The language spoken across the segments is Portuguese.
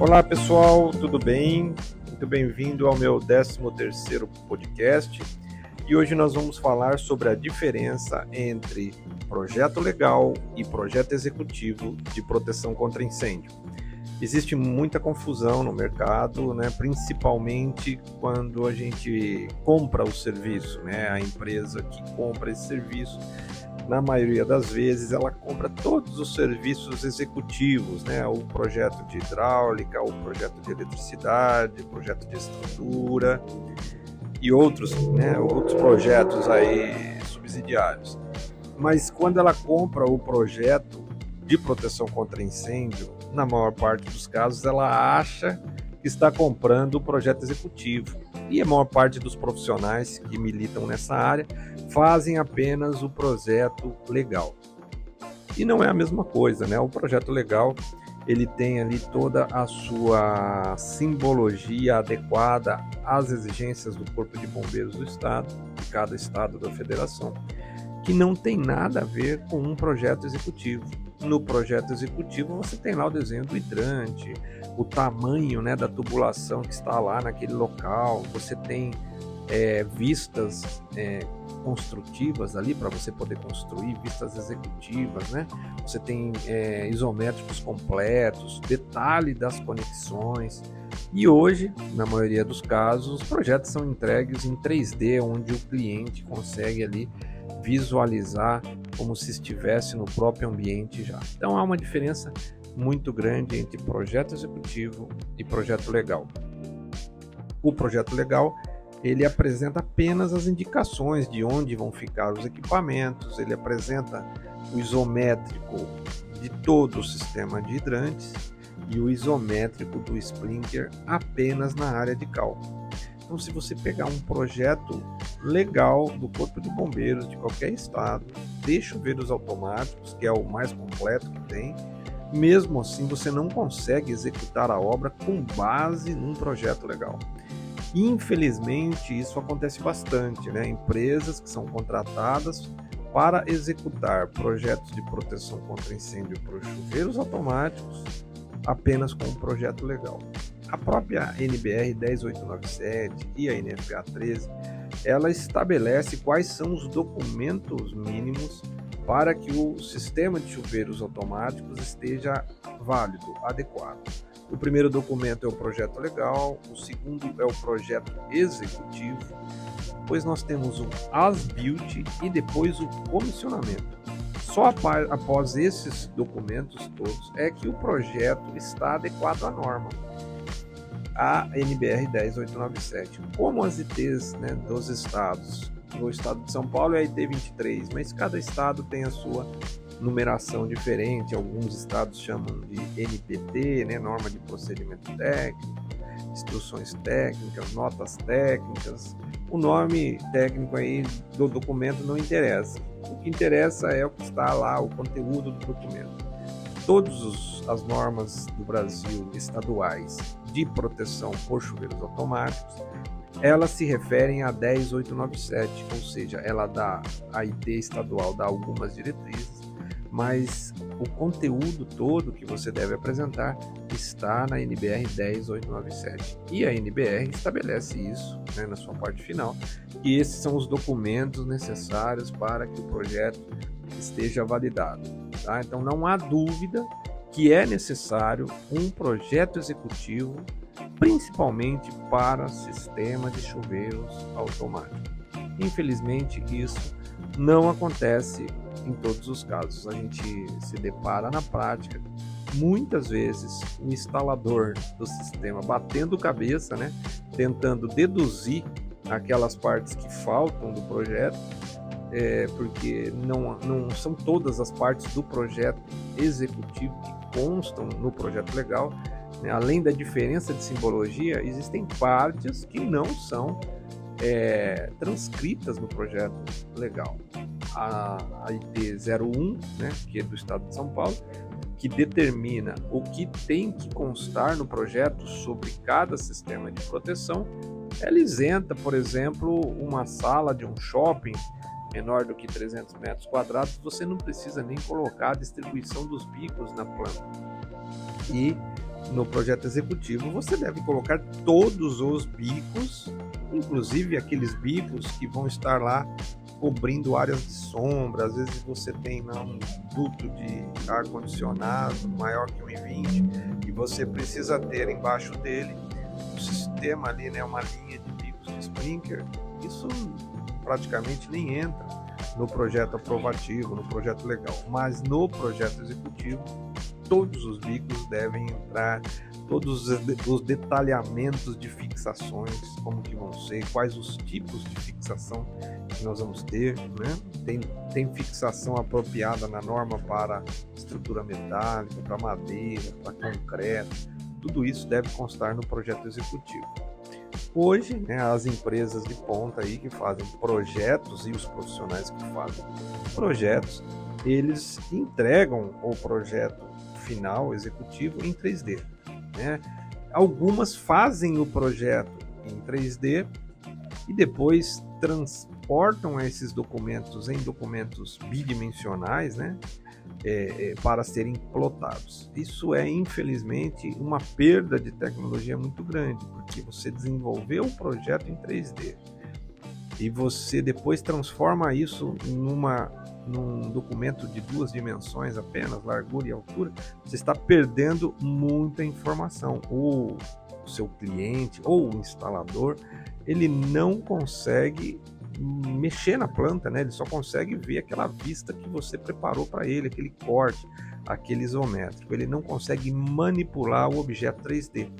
Olá pessoal, tudo bem? Muito bem-vindo ao meu 13º podcast e hoje nós vamos falar sobre a diferença entre projeto legal e projeto executivo de proteção contra incêndio. Existe muita confusão no mercado, né? principalmente quando a gente compra o serviço, né? a empresa que compra esse serviço na maioria das vezes, ela compra todos os serviços executivos, né? O projeto de hidráulica, o projeto de eletricidade, o projeto de estrutura e outros, né? Outros projetos aí subsidiários. Mas quando ela compra o projeto de proteção contra incêndio, na maior parte dos casos, ela acha que está comprando o projeto executivo. E a maior parte dos profissionais que militam nessa área fazem apenas o projeto legal. E não é a mesma coisa, né? O projeto legal ele tem ali toda a sua simbologia adequada às exigências do Corpo de Bombeiros do Estado, de cada estado da federação, que não tem nada a ver com um projeto executivo. No projeto executivo você tem lá o desenho do hidrante, o tamanho né, da tubulação que está lá naquele local, você tem é, vistas é, construtivas ali para você poder construir, vistas executivas, né? Você tem é, isométricos completos, detalhe das conexões. E hoje, na maioria dos casos, os projetos são entregues em 3D, onde o cliente consegue ali visualizar como se estivesse no próprio ambiente já. Então há uma diferença muito grande entre projeto executivo e projeto legal. O projeto legal ele apresenta apenas as indicações de onde vão ficar os equipamentos, ele apresenta o isométrico de todo o sistema de hidrantes e o isométrico do sprinkler apenas na área de cal. Então, se você pegar um projeto legal do Corpo de Bombeiros de qualquer estado, de chuveiros automáticos, que é o mais completo que tem, mesmo assim você não consegue executar a obra com base num projeto legal. Infelizmente, isso acontece bastante, né? Empresas que são contratadas para executar projetos de proteção contra incêndio para chuveiros automáticos apenas com um projeto legal. A própria NBR 10897 e a NFPA 13, ela estabelece quais são os documentos mínimos para que o sistema de chuveiros automáticos esteja válido, adequado. O primeiro documento é o projeto legal, o segundo é o projeto executivo, depois nós temos o as-built e depois o comissionamento. Só após esses documentos todos é que o projeto está adequado à norma. A NBR 10897, como as ITs né, dos estados, no estado de São Paulo é a IT 23, mas cada estado tem a sua numeração diferente, alguns estados chamam de NPT, né, norma de procedimento técnico, instruções técnicas, notas técnicas. O nome técnico aí do documento não interessa. O que interessa é o que está lá, o conteúdo do documento. As normas do Brasil estaduais de proteção por chuveiros automáticos, elas se referem a 10897, ou seja, ela dá a IT estadual dá algumas diretrizes mas o conteúdo todo que você deve apresentar está na NBR 10897. E a NBR estabelece isso né, na sua parte final, e esses são os documentos necessários para que o projeto esteja validado. Tá? Então não há dúvida que é necessário um projeto executivo, principalmente para sistema de chuveiros automáticos. Infelizmente, isso não acontece em todos os casos. A gente se depara na prática muitas vezes o instalador do sistema batendo cabeça, né, tentando deduzir aquelas partes que faltam do projeto, é, porque não, não são todas as partes do projeto executivo que constam no projeto legal. Né? Além da diferença de simbologia, existem partes que não são é, transcritas no projeto legal a, a IT 01, né, que é do Estado de São Paulo, que determina o que tem que constar no projeto sobre cada sistema de proteção, ela isenta, por exemplo, uma sala de um shopping menor do que 300 metros quadrados, você não precisa nem colocar a distribuição dos bicos na planta. E no projeto executivo, você deve colocar todos os bicos, inclusive aqueles bicos que vão estar lá cobrindo áreas de sombra. Às vezes você tem lá um duto de ar condicionado maior que 1,20 e você precisa ter embaixo dele um sistema ali, né, uma linha de bicos de sprinkler. Isso praticamente nem entra no projeto aprovativo, no projeto legal, mas no projeto executivo todos os bicos devem entrar, todos os detalhamentos de fixações, como que vão ser, quais os tipos de fixação que nós vamos ter, né? Tem, tem fixação apropriada na norma para estrutura metálica, para madeira, para concreto, tudo isso deve constar no projeto executivo. Hoje, né, as empresas de ponta aí que fazem projetos e os profissionais que fazem projetos, eles entregam o projeto final executivo em 3D. Né? Algumas fazem o projeto em 3D e depois transportam esses documentos em documentos bidimensionais, né? É, é, para serem plotados. Isso é, infelizmente, uma perda de tecnologia muito grande, porque você desenvolveu o projeto em 3D e você depois transforma isso numa num documento de duas dimensões apenas, largura e altura, você está perdendo muita informação. O, o seu cliente ou o instalador, ele não consegue mexer na planta, né? Ele só consegue ver aquela vista que você preparou para ele, aquele corte, aquele isométrico. Ele não consegue manipular o objeto 3D.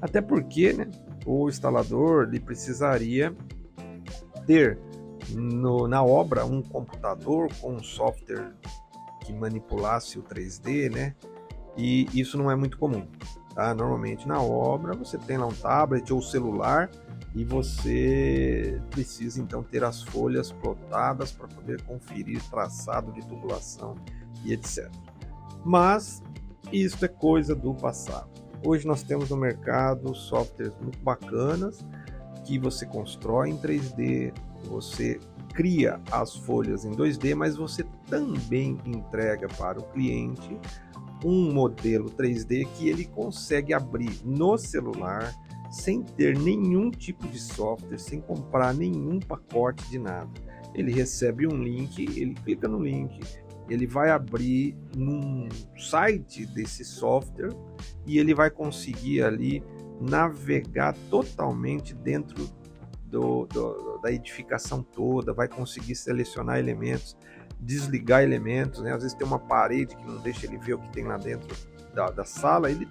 Até porque, né, o instalador ele precisaria ter no, na obra um computador com um software que manipulasse o 3D, né? E isso não é muito comum. Tá? Normalmente na obra você tem lá um tablet ou celular e você precisa então ter as folhas plotadas para poder conferir traçado de tubulação e etc. Mas isso é coisa do passado. Hoje nós temos no mercado softwares muito bacanas que você constrói em 3D, você cria as folhas em 2D, mas você também entrega para o cliente um modelo 3D que ele consegue abrir no celular sem ter nenhum tipo de software, sem comprar nenhum pacote de nada. Ele recebe um link, ele clica no link, ele vai abrir num site desse software e ele vai conseguir ali navegar totalmente dentro do, do, da edificação toda, vai conseguir selecionar elementos, desligar elementos, né? Às vezes tem uma parede que não deixa ele ver o que tem lá dentro da, da sala, ele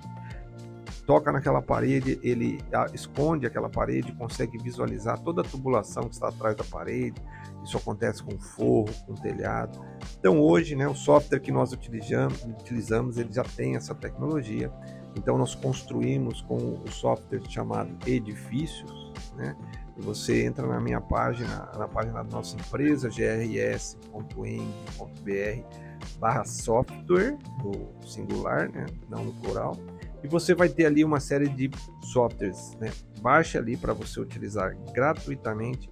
toca naquela parede, ele esconde aquela parede, consegue visualizar toda a tubulação que está atrás da parede. Isso acontece com forro, com telhado. Então hoje, né, o software que nós utilizamos, utilizamos ele já tem essa tecnologia. Então nós construímos com o software chamado Edifícios, né? Você entra na minha página, na página da nossa empresa, grs.eng.br barra software, no singular, né? não no plural. E você vai ter ali uma série de softwares, né? Baixe ali para você utilizar gratuitamente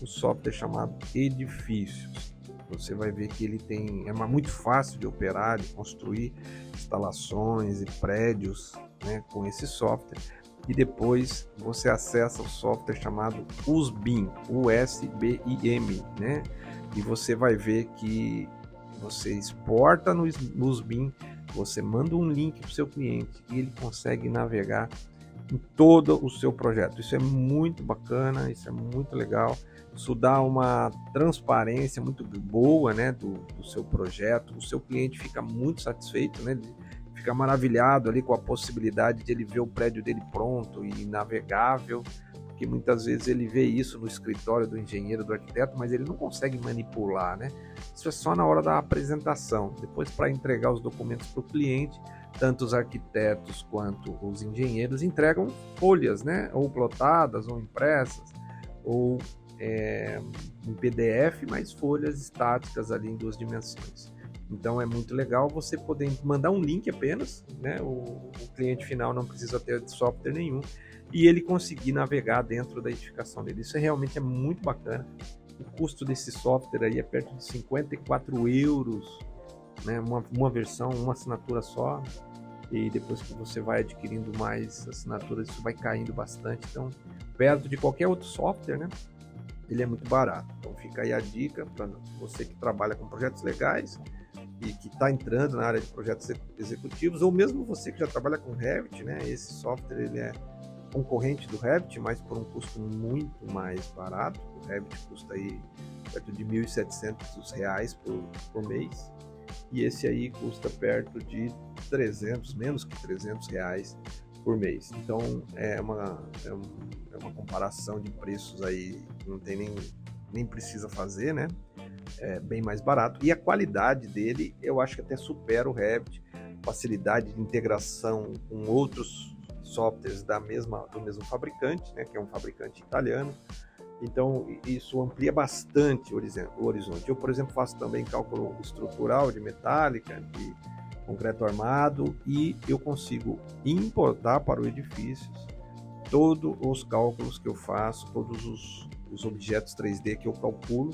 o software chamado Edifícios. Você vai ver que ele tem é muito fácil de operar, de construir instalações e prédios, né, com esse software e depois você acessa o software chamado USBIM, USB-IM, né? E você vai ver que você exporta no USBIM, você manda um link para o seu cliente e ele consegue navegar em todo o seu projeto. Isso é muito bacana, isso é muito legal. Isso dá uma transparência muito boa né, do, do seu projeto. O seu cliente fica muito satisfeito né, fica maravilhado ali com a possibilidade de ele ver o prédio dele pronto e navegável, porque muitas vezes ele vê isso no escritório do engenheiro, do arquiteto, mas ele não consegue manipular, né? Isso é só na hora da apresentação. Depois, para entregar os documentos para o cliente, tanto os arquitetos quanto os engenheiros entregam folhas, né? Ou plotadas, ou impressas, ou é, em PDF, mas folhas estáticas ali em duas dimensões. Então é muito legal você poder mandar um link apenas, né? O, o, cliente final não precisa ter software nenhum e ele conseguir navegar dentro da edificação dele. Isso é, realmente é muito bacana. O custo desse software aí é perto de 54 euros, né? Uma, uma versão, uma assinatura só. e depois que você vai adquirindo mais assinaturas, isso vai caindo bastante. Então, perto de qualquer outro software, né? Ele é muito barato. Então, fica aí a dica para você que trabalha com projetos legais que está entrando na área de projetos executivos, ou mesmo você que já trabalha com Revit, né? Esse software ele é concorrente do Revit, mas por um custo muito mais barato. O Revit custa aí perto de R$ 1.700 por, por mês e esse aí custa perto de 300, menos que 300 reais por mês. Então é uma, é, um, é uma comparação de preços aí não tem nem, nem precisa fazer, né? É bem mais barato. E a qualidade dele eu acho que até supera o Revit, facilidade de integração com outros softwares da mesma, do mesmo fabricante, né? Que é um fabricante italiano. Então, isso amplia bastante o horizonte. Eu, por exemplo, faço também cálculo estrutural de metálica, de concreto armado, e eu consigo importar para o edifício todos os cálculos que eu faço, todos os, os objetos 3D que eu calculo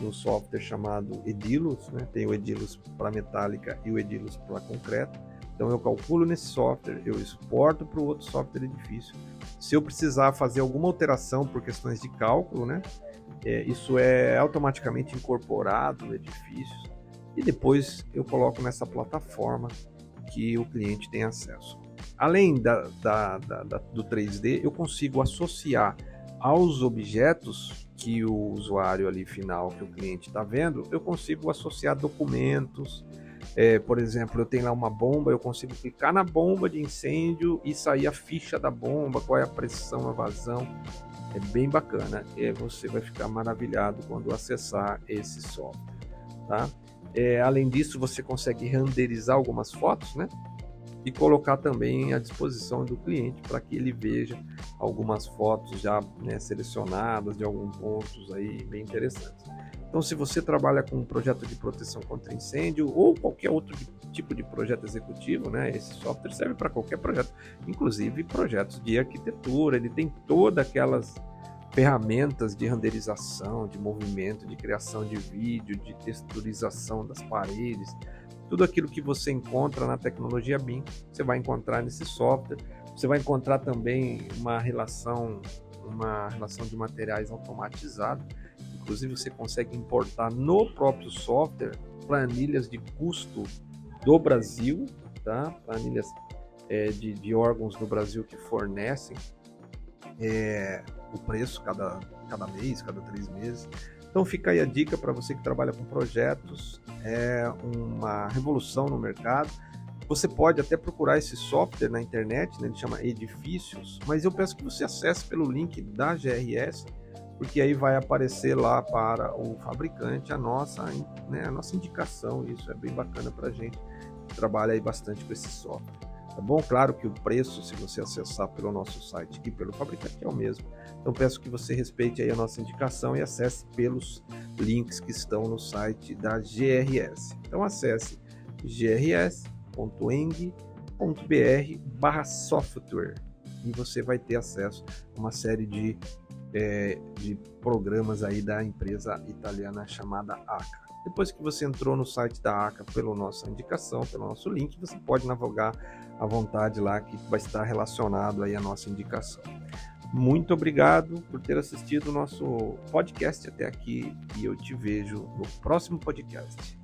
no software chamado Edilus, né? tem o Edilus para metálica e o Edilus para concreto. Então eu calculo nesse software, eu exporto para o outro software edifício. Se eu precisar fazer alguma alteração por questões de cálculo, né, é, isso é automaticamente incorporado no edifício e depois eu coloco nessa plataforma que o cliente tem acesso. Além da, da, da, do 3D, eu consigo associar aos objetos que o usuário ali final, que o cliente está vendo, eu consigo associar documentos, é, por exemplo, eu tenho lá uma bomba, eu consigo clicar na bomba de incêndio e sair a ficha da bomba, qual é a pressão, a vazão. É bem bacana. E você vai ficar maravilhado quando acessar esse software. Tá? É, além disso, você consegue renderizar algumas fotos, né? E colocar também à disposição do cliente para que ele veja algumas fotos já né, selecionadas de alguns pontos aí bem interessantes. Então, se você trabalha com um projeto de proteção contra incêndio ou qualquer outro tipo de projeto executivo, né, esse software serve para qualquer projeto, inclusive projetos de arquitetura. Ele tem todas aquelas ferramentas de renderização, de movimento, de criação de vídeo, de texturização das paredes. Tudo aquilo que você encontra na tecnologia BIM, você vai encontrar nesse software. Você vai encontrar também uma relação, uma relação de materiais automatizada Inclusive, você consegue importar no próprio software planilhas de custo do Brasil, tá? planilhas é, de, de, órgãos do Brasil que fornecem é, o preço cada, cada mês, cada três meses. Então fica aí a dica para você que trabalha com projetos, é uma revolução no mercado. Você pode até procurar esse software na internet, né? ele chama Edifícios, mas eu peço que você acesse pelo link da GRS porque aí vai aparecer lá para o fabricante a nossa, né, a nossa indicação. Isso é bem bacana para a gente que trabalha aí bastante com esse software. Tá bom? Claro que o preço, se você acessar pelo nosso site e pelo fabricante, é o mesmo. Então peço que você respeite aí a nossa indicação e acesse pelos links que estão no site da GRS. Então acesse grs.eng.br software e você vai ter acesso a uma série de é, de programas aí da empresa italiana chamada ACA. Depois que você entrou no site da ACA pela nossa indicação, pelo nosso link, você pode navegar à vontade lá que vai estar relacionado aí à nossa indicação. Muito obrigado por ter assistido o nosso podcast até aqui e eu te vejo no próximo podcast.